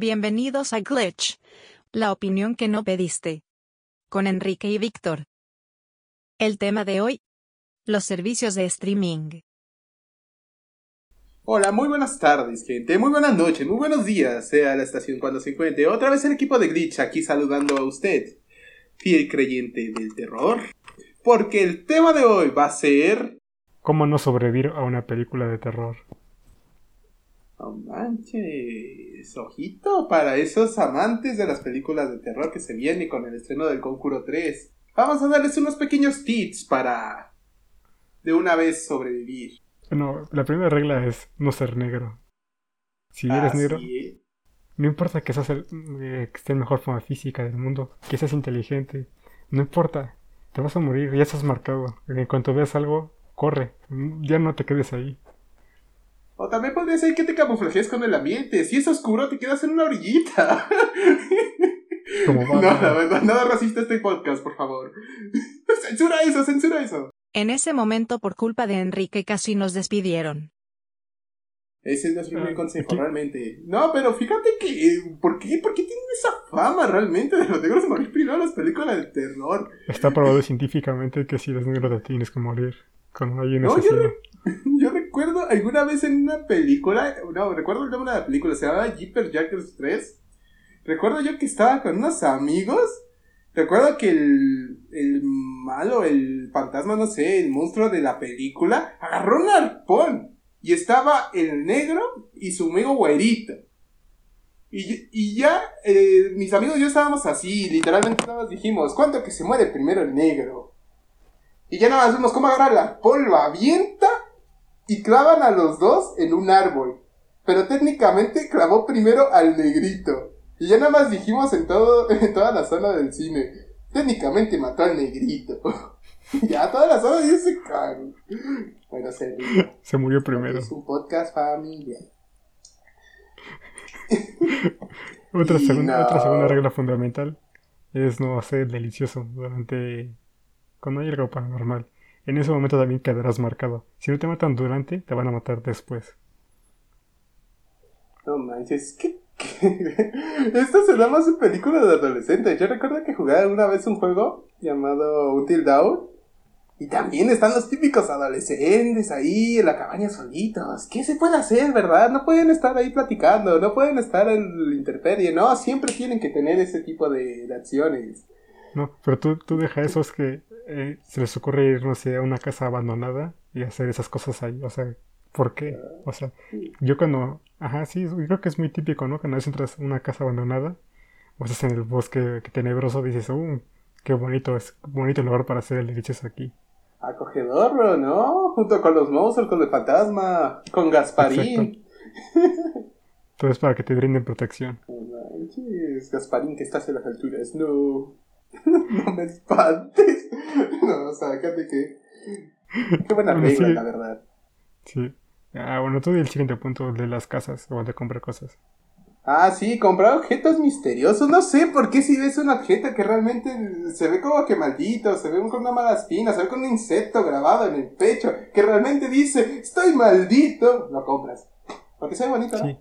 Bienvenidos a Glitch. La opinión que no pediste. Con Enrique y Víctor. El tema de hoy. Los servicios de streaming. Hola, muy buenas tardes, gente. Muy buenas noches, muy buenos días, sea la estación cuando se encuentre. Otra vez el equipo de Glitch aquí saludando a usted, fiel creyente del terror. Porque el tema de hoy va a ser. ¿Cómo no sobrevivir a una película de terror? No manches, ojito para esos amantes de las películas de terror que se viene con el estreno del Concuro 3. Vamos a darles unos pequeños tips para de una vez sobrevivir. Bueno, la primera regla es no ser negro. Si eres negro, no importa que seas el, eh, que esté en mejor forma física del mundo, que seas inteligente, no importa, te vas a morir, ya estás marcado. En cuanto veas algo, corre, ya no te quedes ahí. O también podría ser que te camuflajes con el ambiente. Si es oscuro, te quedas en una orillita. Como No, la verdad, nada racista este podcast, por favor. Censura eso, censura eso. En ese momento por culpa de Enrique casi nos despidieron. Ese no es mi Ah, consejo, aquí- realmente. No, pero fíjate que. eh, ¿Por qué, ¿Por qué tienen esa fama realmente de los negros morir primero en las películas de terror? Está probado científicamente que si eres negro te tienes que morir hay un No, yo re- Yo recuerdo alguna vez en una película. No, recuerdo el nombre de la película, se llamaba Jeepers Jackers 3. Recuerdo yo que estaba con unos amigos. Recuerdo que el, el malo, el fantasma, no sé, el monstruo de la película, agarró un arpón. Y estaba el negro y su amigo güerito. Y, y ya, eh, mis amigos y yo estábamos así, literalmente nada más dijimos, ¿cuánto que se muere primero el negro? Y ya nada más vimos cómo agarra la polva, avienta y clavan a los dos en un árbol. Pero técnicamente clavó primero al negrito. Y ya nada más dijimos en, todo, en toda la zona del cine, técnicamente mató al negrito. ya toda la zona se cagó. Bueno, se. Se murió primero. Es un podcast familiar. Otra, segunda, no. otra segunda regla fundamental es no hacer el delicioso durante... cuando hay algo paranormal. En ese momento también quedarás marcado. Si no te matan durante, te van a matar después. No manches, ¿qué? qué? Esto se da más en películas de adolescentes. Yo recuerdo que jugaba una vez un juego llamado Until Dawn. Y también están los típicos adolescentes ahí en la cabaña solitos. ¿Qué se puede hacer, verdad? No pueden estar ahí platicando, no pueden estar en la intemperie, no, siempre tienen que tener ese tipo de acciones. No, pero tú, tú deja esos que eh, se les ocurre ir, no sé, a una casa abandonada y hacer esas cosas ahí. O sea, ¿por qué? O sea, yo cuando... Ajá, sí, yo creo que es muy típico, ¿no? Cuando entras a una casa abandonada o estás en el bosque tenebroso, dices, uh, qué bonito, es bonito lugar para hacer el delicioso aquí. Acogedor, bro, ¿no? Junto con los monstruos, con el fantasma, con Gasparín. Todo es para que te brinden protección. Manches, Gasparín, que estás en las alturas. No. no me espantes. No, sácate que. Qué buena Bueno, regla, sí. la verdad. Sí. Ah, bueno, tú di el siguiente punto de las casas o de comprar cosas. Ah, sí, comprar objetos misteriosos. No sé por qué si ves un objeto que realmente se ve como que maldito, se ve con una mala espina, se ve con un insecto grabado en el pecho, que realmente dice, estoy maldito, lo compras. Porque se ve bonito, ¿no? Sí.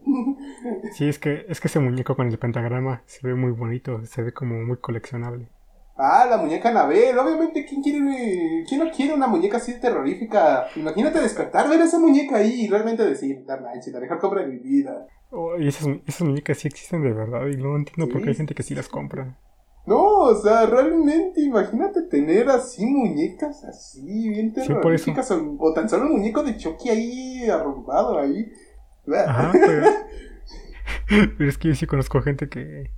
Sí, es que, es que ese muñeco con el pentagrama se ve muy bonito, se ve como muy coleccionable. Ah, la muñeca Anabel. Obviamente, ¿quién quiere, quién no quiere una muñeca así terrorífica? Imagínate despertar, ver a esa muñeca ahí y realmente decir, la manches, la mejor compra de mi vida. Oh, y esas, esas muñecas sí existen de verdad y no entiendo por qué hay Sí, gente que sí, sí las sí. compra. No, o sea, realmente, imagínate tener así muñecas así, bien Sí, terroríficas, o, o tan solo un muñeco de Chucky ahí arrumbado ahí. Ajá, pero, pero es que yo sí conozco gente que,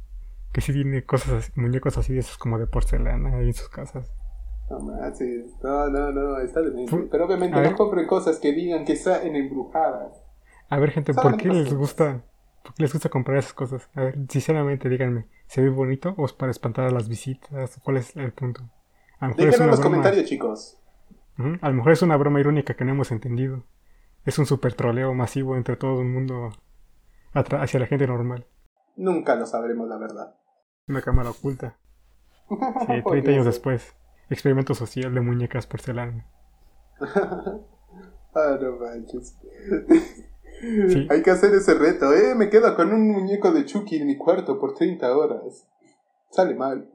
que sí tiene cosas así, muñecos así de esos como de porcelana ahí en sus casas. No no, no, no, está de mente. Fu- Pero obviamente a no compren cosas que digan que están embrujadas. A ver, gente, ¿por qué les gusta, por qué les gusta comprar esas cosas? A ver, sinceramente, díganme, ¿se ve bonito o es para espantar a las visitas? ¿Cuál es el punto? A lo mejor es Déjenlo en los broma. comentarios, chicos. Ujú, A lo mejor es una broma irónica que no hemos entendido. Es un super troleo masivo entre todo el mundo hacia la gente normal. Nunca lo sabremos, la verdad. Una cámara oculta. Sí, 30 Porque años después. Experimento social de muñecas porcelana. Ah, no manches. Sí. Hay que hacer ese reto, ¿eh? Me quedo con un muñeco de Chucky en mi cuarto por 30 horas. Sale mal.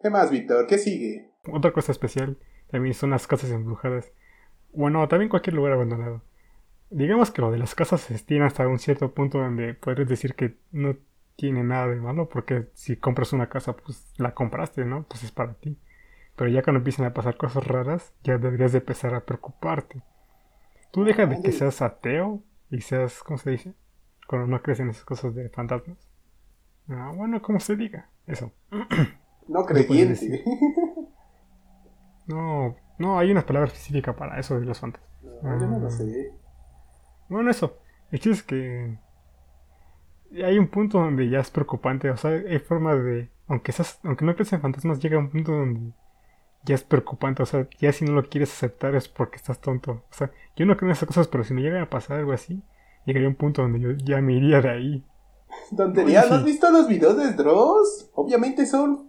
¿Qué más, Víctor? ¿Qué sigue? Otra cosa especial también son las casas embrujadas. Bueno, también cualquier lugar abandonado. Digamos que lo de las casas se estima hasta un cierto punto donde podrías decir que no tiene nada de malo, porque si compras una casa, pues la compraste, ¿no? Pues es para ti. Pero ya cuando empiezan a pasar cosas raras, ya deberías de empezar a preocuparte. Tú deja de que seas ateo y seas, ¿cómo se dice? Cuando no crees en esas cosas de fantasmas. Ah, bueno, como se diga, eso. No creyente. No, no, hay una palabra específica para eso de los fantasmas. No, yo no lo sé. Bueno, eso. El chiste es que hay un punto donde ya es preocupante. O sea, hay forma de. Aunque, seas, aunque no crees en fantasmas, llega un punto donde ya es preocupante. O sea, ya si no lo quieres aceptar es porque estás tonto. O sea, yo no creo en esas cosas, pero si me llega a pasar algo así, llegaría un punto donde yo ya me iría de ahí. Tontería, ¿no has visto los videos de Dross? Obviamente son.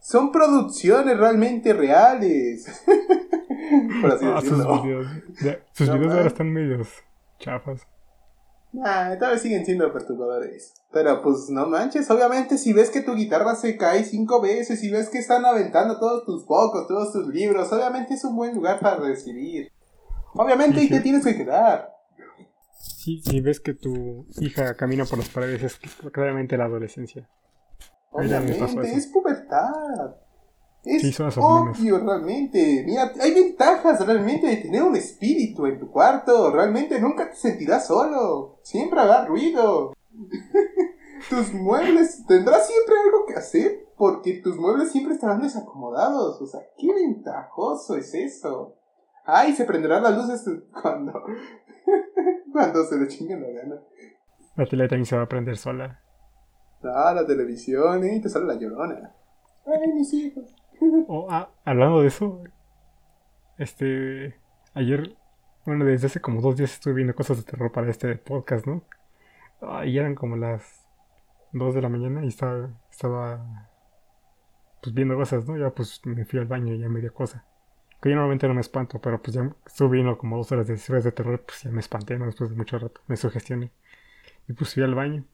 Son producciones realmente reales. Por así Ah, sus decirlo. videos, ya, sus No videos ahora están medios chafas. Nah, todavía siguen siendo perturbadores. Pero pues no manches, obviamente si ves que tu guitarra se cae cinco veces, si ves que están aventando todos tus focos, todos tus libros, obviamente es un buen lugar para recibir. Obviamente Sí, te sí. tienes que quedar. Si, si ves que tu hija camina por las paredes, es claramente la adolescencia. Obviamente, es pubertad. Es obvio realmente. Mira, hay ventajas realmente de tener un espíritu en tu cuarto. Realmente nunca te sentirás solo. Siempre habrá ruido. tus muebles, tendrás siempre algo que hacer porque tus muebles siempre estarán desacomodados. O sea, qué ventajoso es eso. Ay, se prenderán las luces cuando, cuando se le chingue la gana. La tele también se va a prender sola. Ah, la televisión, ¿eh? Y te sale la llorona. Ay, mis hijos. Oh, ah, hablando de eso, este, ayer, bueno, desde hace como dos días estuve viendo cosas de terror para este podcast, ¿no? Ah, y eran como las dos de la mañana y estaba, estaba, pues viendo cosas, ¿no? Ya pues me fui al baño y ya me dio cosa. Que yo normalmente no me espanto, pero pues ya estuve viendo como dos horas de historias de terror, pues ya me espanté, ¿no? Después de mucho rato, me sugestioné. Y pues fui al baño.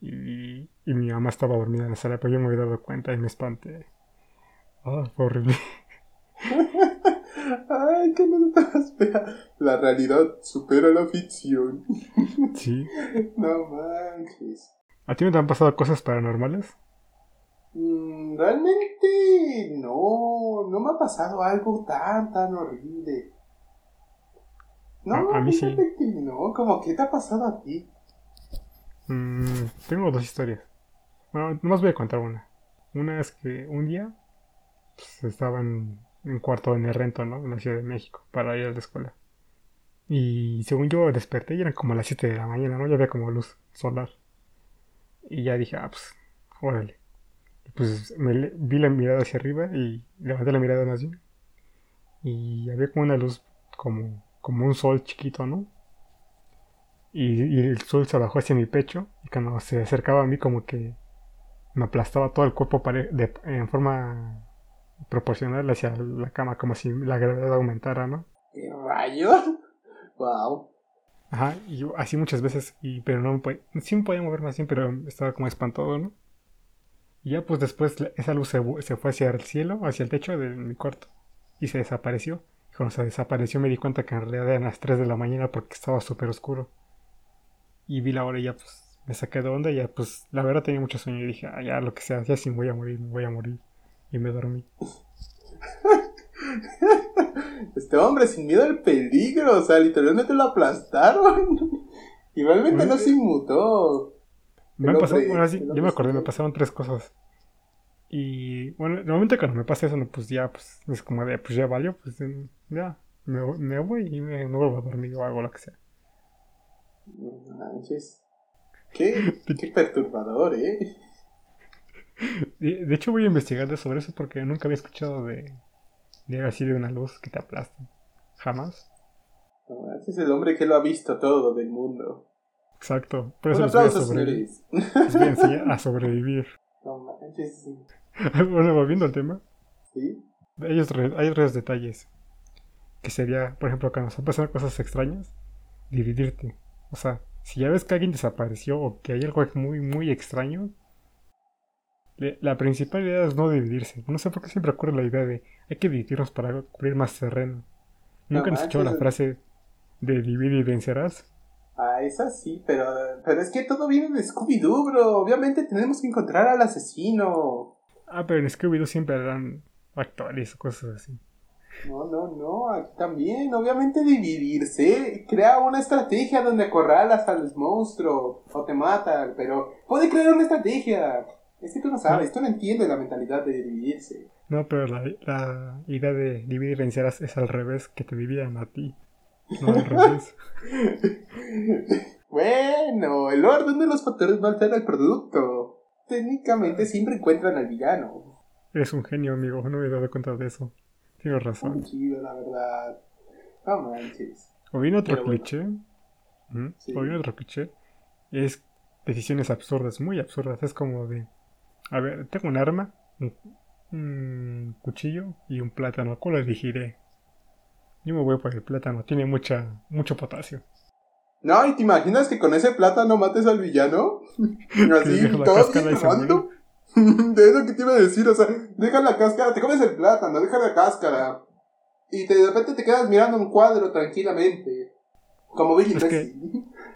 Y, y mi mamá estaba dormida en la sala, pero yo me había dado cuenta y me espanté. Ah, fue horrible. Ay, qué notas fea. La realidad supera la ficción. Sí. No manches. ¿A ti no te han pasado cosas paranormales? Mm, realmente no, no me ha pasado algo tan, tan horrible. No, A- a mí sí. que no, como que te ha pasado a ti. Mm, tengo dos historias. Bueno, nomás voy a contar una. Una es que un día pues, estaba en un cuarto en el rento, ¿no? En la Ciudad de México, para ir a la escuela. Y según yo desperté y eran como las 7 de la mañana, ¿no? Ya había como luz solar. Y ya dije, ah, pues, órale. Y pues me vi la mirada hacia arriba y levanté la mirada más bien. Y había como una luz, como, como un sol chiquito, ¿no? Y, y el sol se bajó hacia mi pecho y cuando se acercaba a mí como que me aplastaba todo el cuerpo de- en forma proporcional hacia la cama, como si la gravedad aumentara, ¿no? ¿Qué rayos? Wow. Ajá, y yo así muchas veces, y, pero no me podía, sí me podía mover más bien, pero estaba como espantado, ¿no? Y ya pues después esa luz se, se fue hacia el cielo, hacia el techo de mi cuarto, y se desapareció. Y cuando se desapareció me di cuenta que en realidad eran las 3 de la mañana porque estaba súper oscuro. Y vi la hora y ya pues me saqué de onda y ya pues la verdad tenía mucho sueño y dije, ah, ya lo que sea, ya sí me voy a morir, me voy a morir. Y me dormí. Este hombre sin miedo al peligro, o sea, literalmente lo aplastaron. Y realmente no se inmutó. Me hombre- bueno, así, yo me acordé, me pasaron tres cosas. Y bueno, normalmente cuando me pasa eso, no, pues ya, pues es como de, pues ya valió, pues ya, me, voy- me voy y me, me vuelvo a dormir o algo lo que sea. Manches. Qué, qué perturbador, ¿eh? De, hecho voy a investigar de sobre eso porque nunca había escuchado de, de así de una luz que te aplasta. Jamás. No manches, es el hombre que lo ha visto todo del mundo. Exacto. Por Un eso les voy a, aplauso, les voy a enseñar a sobrevivir. No manches, bueno, volviendo al tema. sí. Hay otros, hay otros detalles. Que sería, por ejemplo, cuando nos han pasado cosas extrañas. dividirte. O sea, si ya ves que alguien desapareció o que hay algo muy, muy extraño, la principal idea es no dividirse. No sé por qué siempre ocurre la idea de hay que dividirnos para cubrir más terreno. ¿Nunca nos escuchado la frase de divide y vencerás? Ah, esa sí, pero, pero es que todo viene de Scooby-Doo, bro. Obviamente tenemos que encontrar al asesino. Ah, pero en Scooby-Doo siempre eran actuales o cosas así. No, no, no, aquí también. Obviamente dividirse. Crea una estrategia donde acorralas al monstruo o te matan, pero puede crear una estrategia. Es que tú no sabes, tú no entiendes la mentalidad de dividirse. No, pero la, la idea de dividir y vencer es al revés, que te dividan a ti. No al revés. bueno, el orden de los factores no altera el producto. Técnicamente siempre encuentran al villano. Eres un genio, amigo, no me he dado cuenta de eso. Tienes razón. Muy chido, la verdad. No manches. O viene otro cliché. O viene otro cliché. Es decisiones absurdas, muy absurdas. Es como de a ver, tengo un arma, un, cuchillo y un plátano. ¿Cuál elegiré? Yo me voy por el plátano, tiene mucha, mucho potasio. No, ¿y te imaginas que con ese plátano mates al villano? Así, todo De eso que te iba a decir, o sea, deja la cáscara, te comes el plátano, deja la cáscara. Y de repente te quedas mirando un cuadro tranquilamente. Como Billy es que,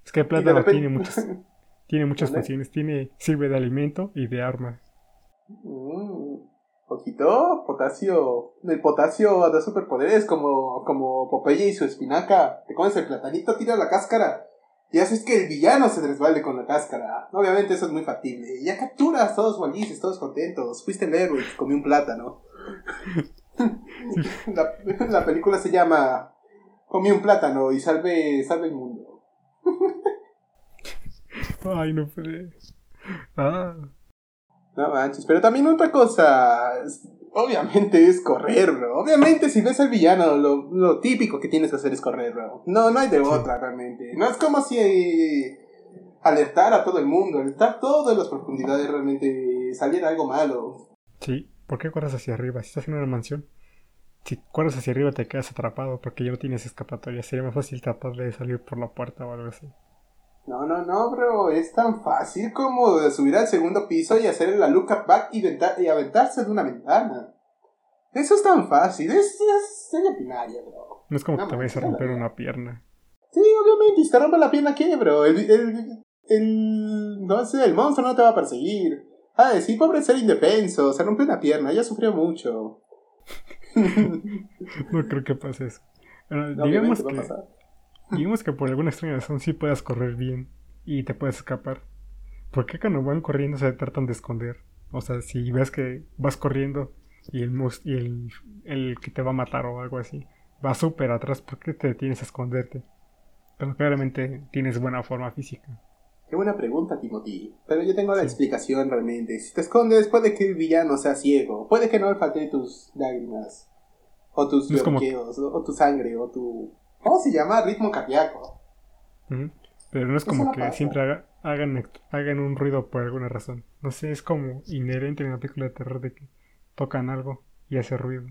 es que el plátano tiene muchas, tiene muchas funciones. Tiene, sirve de alimento y de arma. Mm, ojito, potasio. El potasio da superpoderes como, como Popeye y su espinaca. Te comes el platanito, tira la cáscara. Y haces que el villano se resbalde con la cáscara. Obviamente eso es muy factible. Ya capturas todos felices, todos contentos. Fuiste el héroe comí un plátano. la, la, película se llama Comí un plátano y salve, salve el mundo. Ay, no puede. Ah. No manches, pero también otra cosa. Obviamente es correr, bro. Obviamente si ves al villano, lo, lo típico que tienes que hacer es correr, bro. No, no hay de otra realmente. No es como si eh, alertar a todo el mundo, alertar todas las profundidades realmente saliera algo malo. Sí, ¿por qué corres hacia arriba? Si estás en una mansión, si corres hacia arriba te quedas atrapado porque ya no tienes escapatoria. Sería más fácil tratar de salir por la puerta o algo así. No, no, no, bro. Es tan fácil como de subir al segundo piso y hacer la look up back y, y aventarse de una ventana. Eso es tan fácil. Es, es seña pinaria, bro. No es como que te vayas a romper una pierna. Sí, obviamente. Y si te rompe la pierna, ¿qué, bro? El, el, el, no sé, el monstruo no te va a perseguir. Ah, sí, pobre ser indefenso. Se rompe una pierna. Ya sufrió mucho. no creo que pase eso. digamos que... Digamos que por alguna extraña razón sí puedas correr bien y te puedes escapar. ¿Por qué cuando van corriendo se tratan de esconder? O sea, si ves que vas corriendo y el y el, el que te va a matar o algo así va súper atrás, ¿por qué te tienes a esconderte? Pero claramente tienes buena forma física. Qué buena pregunta, Timothy. Pero yo tengo la explicación realmente. Si te escondes, puede que el villano sea ciego. Puede que no le falte tus lágrimas. O tus o tu sangre, o tu ¿Cómo se llama? Ritmo cardíaco. Pero no es como que siempre hagan, hagan un ruido por alguna razón. No sé, es como inherente en una película de terror de que tocan algo y hace ruido.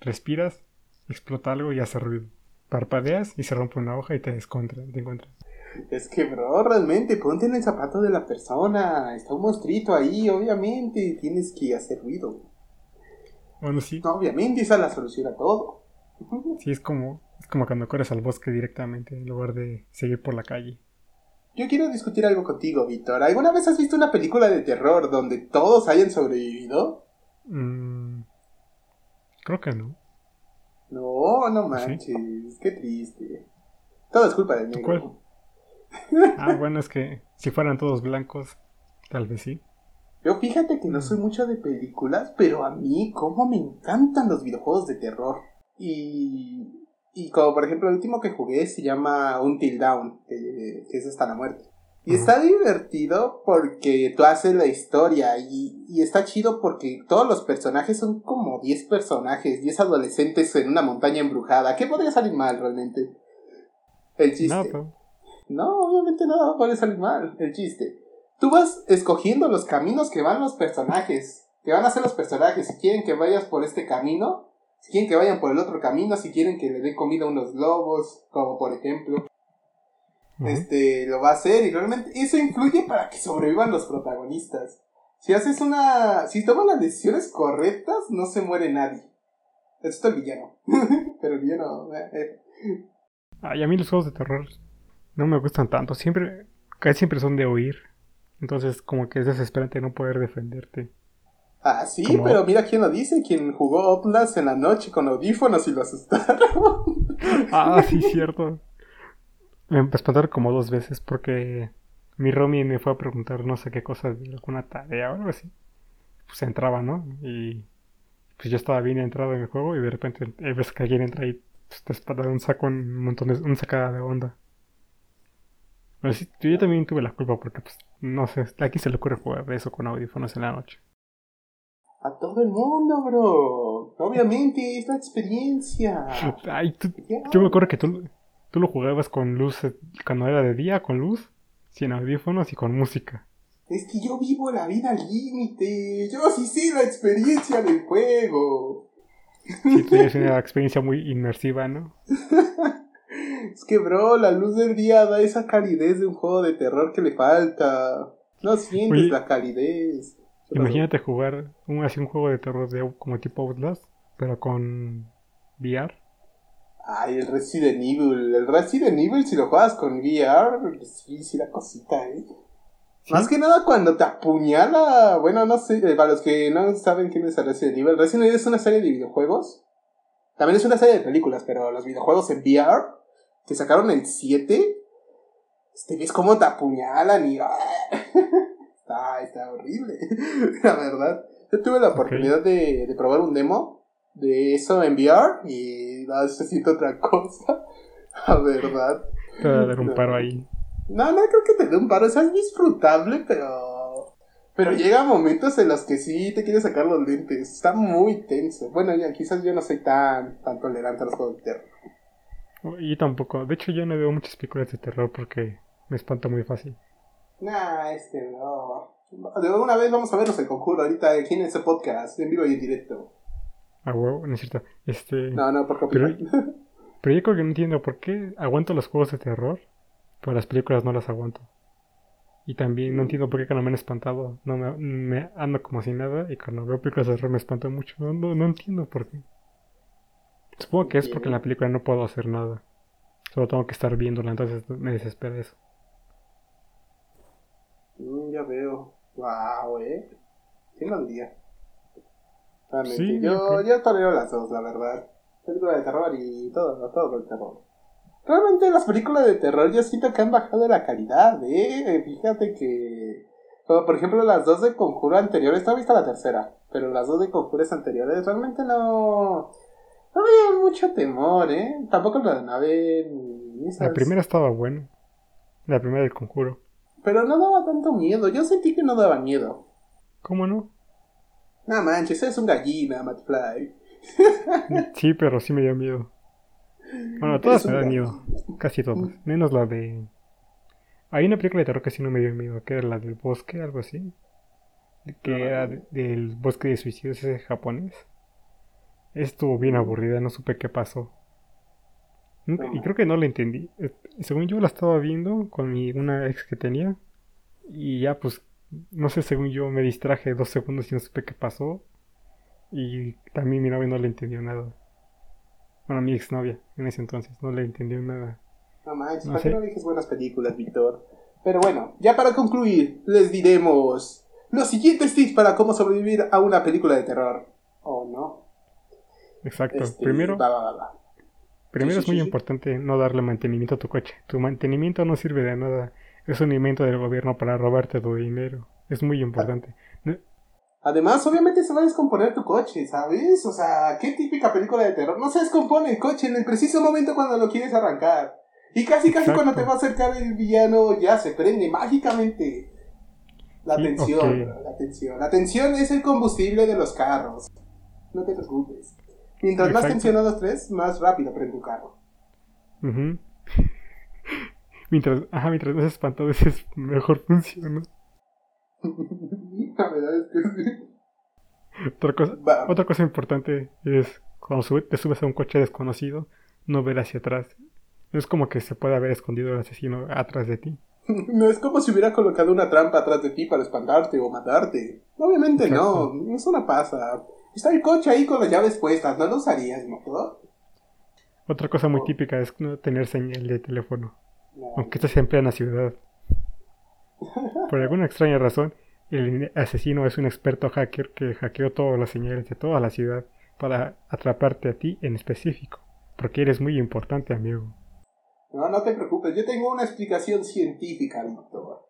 Respiras, explota algo y hace ruido. Parpadeas y se rompe una hoja y te, te encuentras. Es que, bro, realmente ponte en el zapato de la persona. Está un monstruito ahí, obviamente tienes que hacer ruido. Bueno, sí. obviamente esa es la solución a todo. Sí, es como es como cuando corres al bosque directamente en lugar de seguir por la calle. Yo quiero discutir algo contigo, Víctor. ¿Alguna vez has visto una película de terror donde todos hayan sobrevivido? Mm, creo que no. No, no manches. Qué triste. Todo es culpa del negro. ah, bueno, es que si fueran todos blancos, tal vez sí. Yo fíjate que no mm. soy mucho de películas, pero a mí como me encantan los videojuegos de terror. Y y como por ejemplo el último que jugué se llama Until Down, que, es hasta la muerte. Y está divertido porque tú haces la historia y, y, está chido porque todos los personajes son como 10 personajes, 10 adolescentes en una montaña embrujada. ¿Qué podría salir mal realmente? El chiste. No, no obviamente nada puede salir mal. El chiste. Tú vas escogiendo los caminos que van los personajes, que van a ser los personajes. Si quieren que vayas por este camino, si quieren que vayan por el otro camino, si quieren que le den comida a unos lobos, como por ejemplo. este, lo va a hacer y realmente eso influye para que sobrevivan los protagonistas. Si haces una, si tomas las decisiones correctas, no se muere nadie. Esto es el villano. Pero el villano, eh, eh. Ay, a mí los juegos de terror no me gustan tanto. Siempre, casi siempre son de oír. Entonces, como que es desesperante no poder defenderte. Ah, sí, pero mira quién lo dice, quien jugó Outlast en la noche con audífonos y lo asustaron. ah, sí, cierto. Me espantaron como dos veces porque mi Romy me fue a preguntar no sé qué cosa de alguna tarea o algo así. Pues entraba, ¿no? Y pues yo estaba bien entrado en el juego y de repente ves que alguien entra y pues, te espada un saco, un montón de, un sacada de onda. Pero sí, yo también tuve la culpa porque, pues, no sé, aquí se le ocurre jugar eso con audífonos en la noche. A todo el mundo, bro. Obviamente, es la experiencia. Ay, yo me acuerdo que tú, tú lo jugabas con luz, eh, cuando era de día, con luz, sin audífonos y con música. Es que yo vivo la vida al límite. Yo sí sé la experiencia del juego. Sí, tienes una experiencia muy inmersiva, ¿no? es que, bro, la luz del día da esa calidez de un juego de terror que le falta. No sientes la calidez. Imagínate jugar un, así un juego de terror de, como tipo Outlast, pero con VR. Ay, el Resident Evil. El Resident Evil, si lo juegas con VR, sí, sí, la cosita, ¿eh? Más que nada cuando te apuñala. Bueno, no sé, eh, para los que no saben quién es el Resident Evil, Resident Evil es una serie de videojuegos. También es una serie de películas, pero los videojuegos en VR, que sacaron el 7, este, ves cómo te apuñalan y. está, está horrible, la verdad. Yo tuve la oportunidad de, de probar un demo de eso en VR y no, necesito otra cosa. La verdad. Te va a dar un paro ahí. No, no creo que te dé un paro. O sea, es disfrutable, pero. Pero llega momentos en los que sí te quieres sacar los lentes. Está muy tenso. Bueno, ya, quizás yo no soy tan, tan tolerante a los juegos de terror. Y tampoco. De hecho, yo no veo muchas películas de terror porque me espanta muy fácil. Nah, este no. De una vez vamos a vernos el conjuro ahorita aquí en ese podcast, en vivo y en directo. Ah, huevo, no es cierto. Este... No, no, por pero, pero yo creo que no entiendo por qué aguanto los juegos de terror pero las películas no las aguanto. Y también no entiendo por qué cuando me han espantado no me, ando como si nada y cuando veo películas de terror me espanto mucho. No, no, entiendo por qué. Supongo que es porque en la película no puedo hacer nada. Solo tengo que estar viéndola, entonces me desespera eso. Mm, ya veo. Wow, eh. ¿Quién lo diría? Sí, yo, yo tolero las dos, la verdad. Película de terror y todo, todo el terror. Realmente las películas de terror yo siento que han bajado la calidad, ¿eh? Fíjate que... Como por ejemplo las dos de Conjuro anteriores, no he visto la tercera, pero las dos de Conjuros anteriores realmente no... No había mucho temor, ¿eh? Tampoco la de nave La primera estaba buena. La primera del Conjuro. Pero no daba tanto miedo. Yo sentí que no daba miedo. ¿Cómo no? No manches, es un gallina, Fly. sí, pero sí me dio miedo. Bueno, todas me dan miedo. Casi todas. Menos la de. Hay una película de terror que sí no me dio miedo, que era la del bosque, algo así. Que era del bosque de suicidios ese japonés. Estuvo bien aburrida, no supe qué pasó. Y creo que no la entendí. Eh, según yo la estaba viendo con mi, una ex que tenía. Y ya pues, no sé, según yo me distraje dos segundos y no supe qué pasó. Y también mi novia no le entendió nada. Bueno, mi exnovia en ese entonces, no le entendió nada. No manches, ¿para qué no dices buenas películas, Víctor? Pero bueno, ya para concluir, les diremos los siguientes tips para cómo sobrevivir a una película de terror. ¿O no? Exacto. Este, primero, primero es muy importante no darle mantenimiento a tu coche. Tu mantenimiento no sirve de nada. Es un invento del gobierno para robarte tu dinero. Es muy importante. Además, obviamente se va a descomponer tu coche, ¿sabes? O sea, qué típica película de terror. No se descompone el coche en el preciso momento cuando lo quieres arrancar. Y casi, casi cuando te va a acercar el villano ya se prende mágicamente. La tensión, la tensión. La tensión es el combustible de los carros. No te preocupes. Mientras más tensionados estés, más rápido prende tu carro. mientras, ajá, mientras más espantado es, mejor funciona. La verdad es que sí. Otra cosa, otra cosa importante es cuando te subes a un coche desconocido, no ver hacia atrás. No es como que se pueda haber escondido el asesino atrás de ti. No es como si hubiera colocado una trampa atrás de ti para espantarte o matarte. Obviamente no, eso no pasa. Está el coche ahí con las llaves puestas, no lo usarías, ¿no? Otra cosa muy típica es no tener señal de teléfono. Aunque esto siempre en la ciudad. Por alguna extraña razón, el asesino es un experto hacker que hackeó todas las señales de toda la ciudad para atraparte a ti en específico. Porque eres muy importante, amigo. No, no te preocupes, yo tengo una explicación científica, doctor.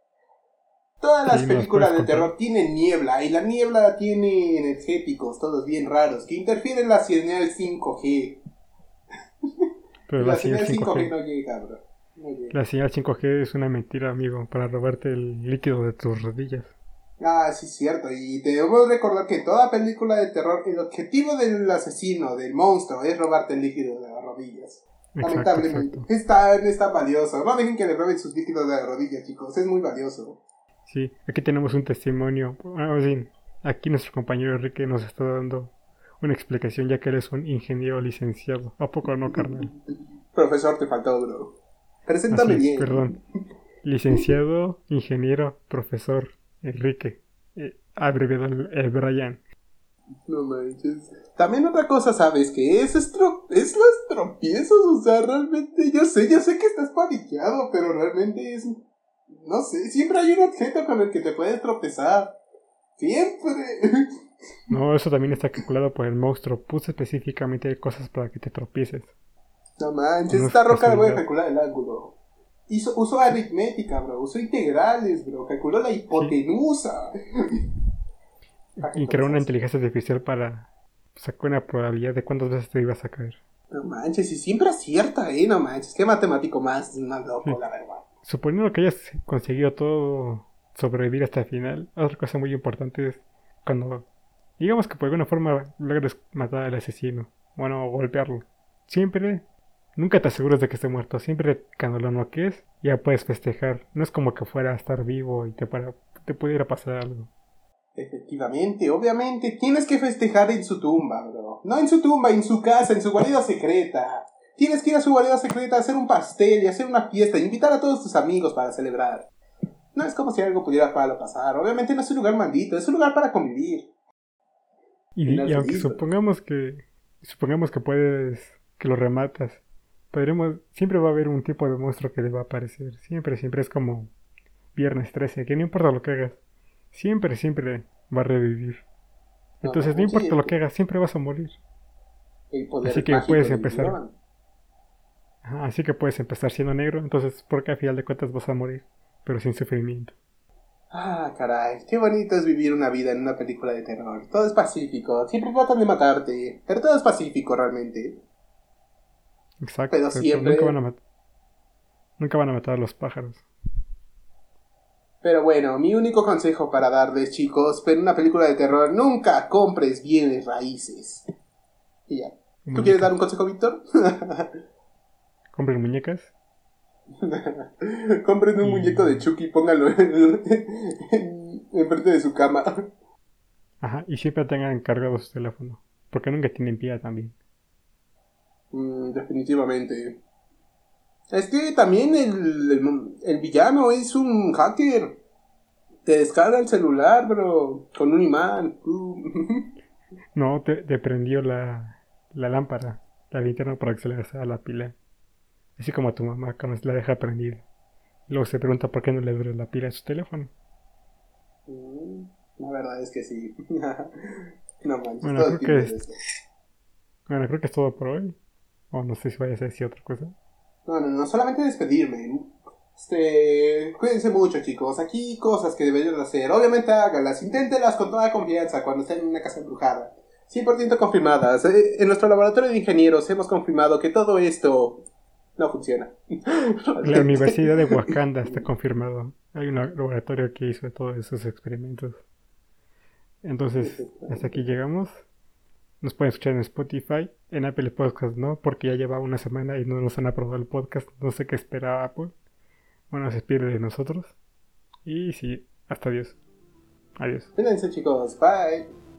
Todas las películas de terror tienen niebla y la niebla tiene energéticos, todos bien raros, que interfieren la señal 5G. Pero la, señal 5G, no llega, bro. La señal 5G es una mentira, amigo, para robarte el líquido de tus rodillas. Ah, sí, cierto. Y debemos recordar que en toda película de terror, el objetivo del asesino, del monstruo, es robarte el líquido de las rodillas. Lamentablemente. Es tan, valioso. No dejen que le roben sus líquidos de las rodillas, chicos. Es muy valioso. Sí, aquí tenemos un testimonio. aquí nuestro compañero Enrique nos está dando una explicación ya que él es un ingeniero licenciado. ¿A poco no, carnal? Profesor, te faltó, bro. Preséntame bien. Perdón. Licenciado, ingeniero, profesor Enrique. Eh, abreviado el Brian. No manches. También otra cosa, ¿sabes? Que es, es, es los tropiezos. O sea, realmente, yo sé, yo sé que estás paniqueado, pero realmente es. No sé, siempre hay un objeto con el que te puedes tropezar. Siempre. No, eso también está calculado por el monstruo. Puse específicamente cosas para que te tropieces. No manches, esta roca voy a calcular el ángulo. Hizo, usó aritmética, bro. Usó integrales, bro. Calculó la hipotenusa. Y creó una inteligencia artificial para sacar una probabilidad de cuántas veces te ibas a caer. No manches, y siempre acierta, eh, no manches. Qué matemático más, más loco, la verdad. Suponiendo que hayas conseguido todo sobrevivir hasta el final, otra cosa muy importante es cuando, digamos que por alguna forma logres matar al asesino, bueno, golpearlo. Siempre, nunca te aseguras de que esté muerto. Siempre cuando lo noques, ya puedes festejar. No es como que fuera a estar vivo y te, para, te pudiera pasar algo. Efectivamente, obviamente, tienes que festejar en su tumba, bro. No en su tumba, en su casa, en su guarida secreta. Tienes que ir a su guarida secreta hacer un pastel y hacer una fiesta, e invitar a todos tus amigos para celebrar. No es como si algo pudiera para pasar. Obviamente no es un lugar maldito, es un lugar para convivir. Y, aunque supongamos que supongamos que puedes que lo rematas, podremos siempre va a haber un tipo de monstruo que le va a aparecer. Siempre, siempre es como viernes 13, que no importa lo que hagas siempre, siempre va a revivir. Entonces, no, importa lo que hagas, siempre vas a morir. así que puedes empezar. Así que puedes empezar siendo negro, entonces, porque al final de cuentas vas a morir, pero sin sufrimiento. Ah, caray, qué bonito es vivir una vida en una película de terror. Todo es pacífico, siempre tratan de matarte, pero todo es pacífico realmente. Exacto, pero siempre... nunca, van a nunca van a matar a los pájaros. Pero bueno, mi único consejo para darles, chicos, en una película de terror, nunca compres bienes raíces. Y ya. ¿Tú quieres dar un consejo, Víctor? ¿Compren muñecas? Compren un muñeco de Chucky y póngalo en, frente de su cama. Ajá, y siempre tengan cargado su teléfono. Porque nunca tienen pie también. Mm, definitivamente. Es que también el, el, villano es un hacker. Te descarga el celular, bro, con un imán. no, te, prendió la, la lámpara, la linterna para que se le a la pila. Así como a tu mamá cuando la deja prendida. Luego se pregunta por qué no le dura la pila a su teléfono. Mm, la verdad es que sí. no manches, bueno, creo que es, bueno, creo que es todo por hoy. O no sé si vaya a decir otra cosa. No, no, no, solamente despedirme. Este, cuídense mucho, chicos. Aquí cosas que deberían hacer. Obviamente háganlas, inténtelas con toda confianza cuando estén en una casa embrujada. 100% confirmadas. Eh, en nuestro laboratorio de ingenieros hemos confirmado que todo esto no funciona. La Universidad de Wakanda está confirmado. Hay un laboratorio que hizo todos esos experimentos. Entonces, hasta aquí llegamos. Nos pueden escuchar en Spotify, en Apple Podcast no, porque ya lleva una semana y no nos han aprobado el podcast. No sé qué espera Apple. Bueno, se pierde de nosotros. Y sí, hasta adiós. Adiós. Cuídense chicos, bye.